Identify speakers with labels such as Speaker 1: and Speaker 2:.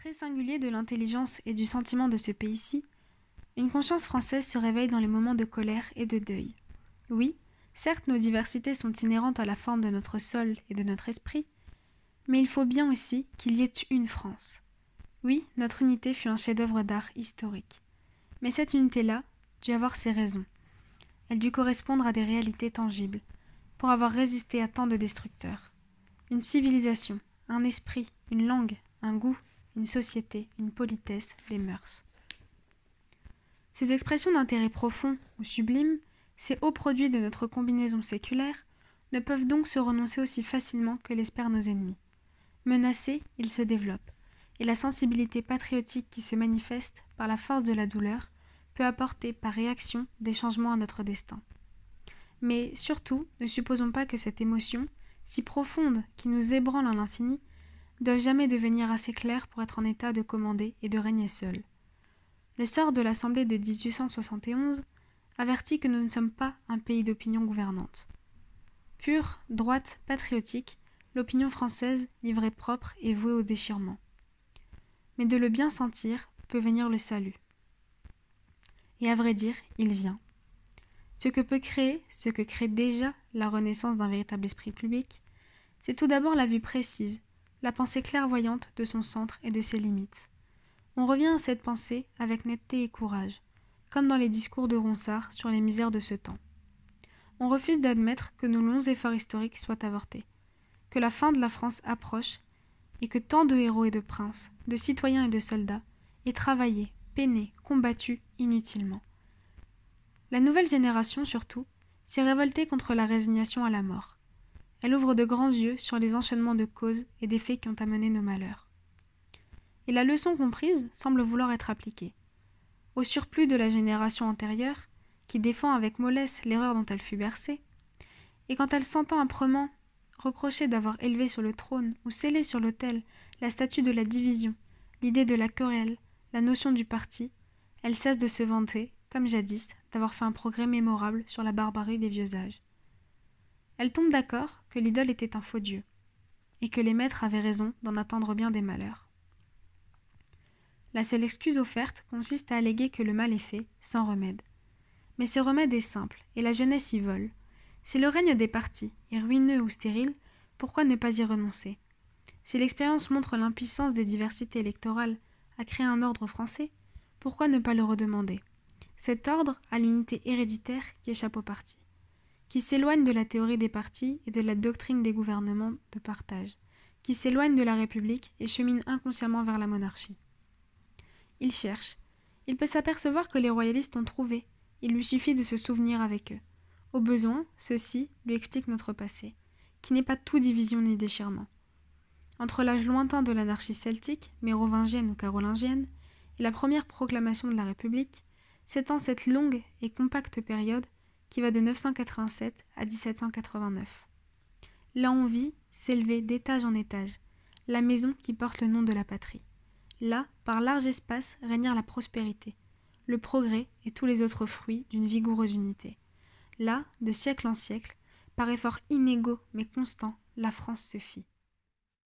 Speaker 1: Très singulier de l'intelligence et du sentiment de ce pays-ci, une conscience française se réveille dans les moments de colère et de deuil. Oui, certes nos diversités sont inhérentes à la forme de notre sol et de notre esprit, mais il faut bien aussi qu'il y ait une France. Oui, notre unité fut un chef-d'œuvre d'art historique. Mais cette unité-là dut avoir ses raisons. Elle dut correspondre à des réalités tangibles, pour avoir résisté à tant de destructeurs. Une civilisation, un esprit, une langue, un goût, une société, une politesse, des mœurs. Ces expressions d'intérêt profond ou sublime, ces hauts produits de notre combinaison séculaire, ne peuvent donc se renoncer aussi facilement que l'espèrent nos ennemis. Menacés, ils se développent, et la sensibilité patriotique qui se manifeste par la force de la douleur peut apporter par réaction des changements à notre destin. Mais surtout, ne supposons pas que cette émotion, si profonde, qui nous ébranle à l'infini, doit jamais devenir assez claire pour être en état de commander et de régner seul. Le sort de l'Assemblée de 1871 avertit que nous ne sommes pas un pays d'opinion gouvernante. Pure, droite, patriotique, l'opinion française, livrée propre et vouée au déchirement. Mais de le bien sentir peut venir le salut. Et à vrai dire, il vient. Ce que peut créer, ce que crée déjà la renaissance d'un véritable esprit public, c'est tout d'abord la vue précise, la pensée clairvoyante de son centre et de ses limites. On revient à cette pensée avec netteté et courage, comme dans les discours de Ronsard sur les misères de ce temps. On refuse d'admettre que nos longs efforts historiques soient avortés, que la fin de la France approche et que tant de héros et de princes, de citoyens et de soldats aient travaillé, peiné, combattu inutilement. La nouvelle génération, surtout, s'est révoltée contre la résignation à la mort. Elle ouvre de grands yeux sur les enchaînements de causes et des faits qui ont amené nos malheurs. Et la leçon comprise semble vouloir être appliquée. Au surplus de la génération antérieure, qui défend avec mollesse l'erreur dont elle fut bercée, et quand elle s'entend âprement reprocher d'avoir élevé sur le trône ou scellé sur l'autel la statue de la division, l'idée de la querelle, la notion du parti, elle cesse de se vanter, comme jadis, d'avoir fait un progrès mémorable sur la barbarie des vieux âges. Elle tombe d'accord que l'idole était un faux dieu, et que les maîtres avaient raison d'en attendre bien des malheurs. La seule excuse offerte consiste à alléguer que le mal est fait, sans remède. Mais ce remède est simple, et la jeunesse y vole, si le règne des partis est ruineux ou stérile, pourquoi ne pas y renoncer? Si l'expérience montre l'impuissance des diversités électorales à créer un ordre français, pourquoi ne pas le redemander? Cet ordre a l'unité héréditaire qui échappe au parti, qui s'éloigne de la théorie des partis et de la doctrine des gouvernements de partage, qui s'éloigne de la République et chemine inconsciemment vers la monarchie. Il cherche. Il peut s'apercevoir que les royalistes ont trouvé. Il lui suffit de se souvenir avec eux. Au besoin, ceci lui explique notre passé, qui n'est pas tout division ni déchirement. Entre l'âge lointain de l'anarchie celtique, mérovingienne ou carolingienne, et la première proclamation de la République, s'étend cette longue et compacte période qui va de 987 à 1789. Là on vit s'élever d'étage en étage, la maison qui porte le nom de la patrie. Là, par large espace, régnèrent la prospérité, le progrès et tous les autres fruits d'une vigoureuse unité. Là, de siècle en siècle, par efforts inégaux mais constants, la France se fit.